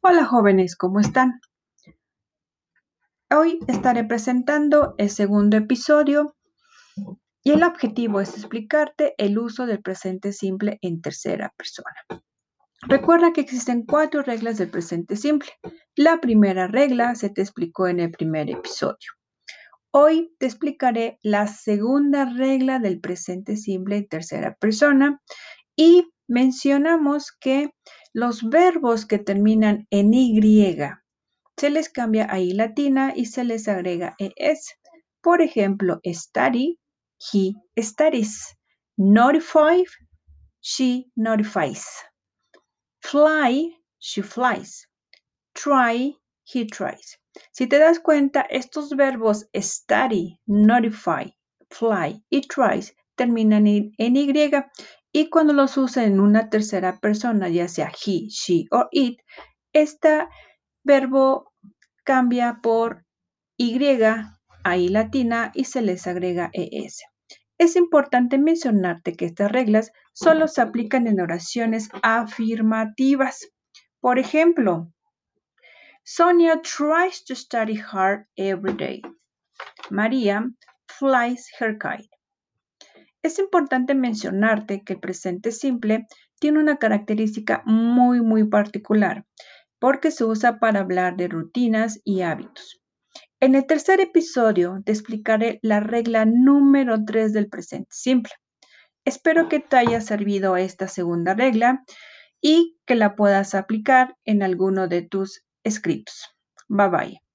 Hola jóvenes, ¿cómo están? Hoy estaré presentando el segundo episodio y el objetivo es explicarte el uso del presente simple en tercera persona. Recuerda que existen cuatro reglas del presente simple. La primera regla se te explicó en el primer episodio. Hoy te explicaré la segunda regla del presente simple en tercera persona y mencionamos que los verbos que terminan en Y se les cambia a latina y se les agrega ES. Por ejemplo, study, he studies. Notify, she notifies. Fly, she flies. Try, he tries. Si te das cuenta, estos verbos study, notify, fly y tries terminan en Y y cuando los usa en una tercera persona, ya sea he, she o it, este verbo cambia por Y a I latina y se les agrega ES. Es importante mencionarte que estas reglas solo se aplican en oraciones afirmativas. Por ejemplo, Sonia tries to study hard every day. María flies her kite. Es importante mencionarte que el presente simple tiene una característica muy, muy particular, porque se usa para hablar de rutinas y hábitos. En el tercer episodio te explicaré la regla número 3 del presente simple. Espero que te haya servido esta segunda regla y que la puedas aplicar en alguno de tus escritos. Bye bye.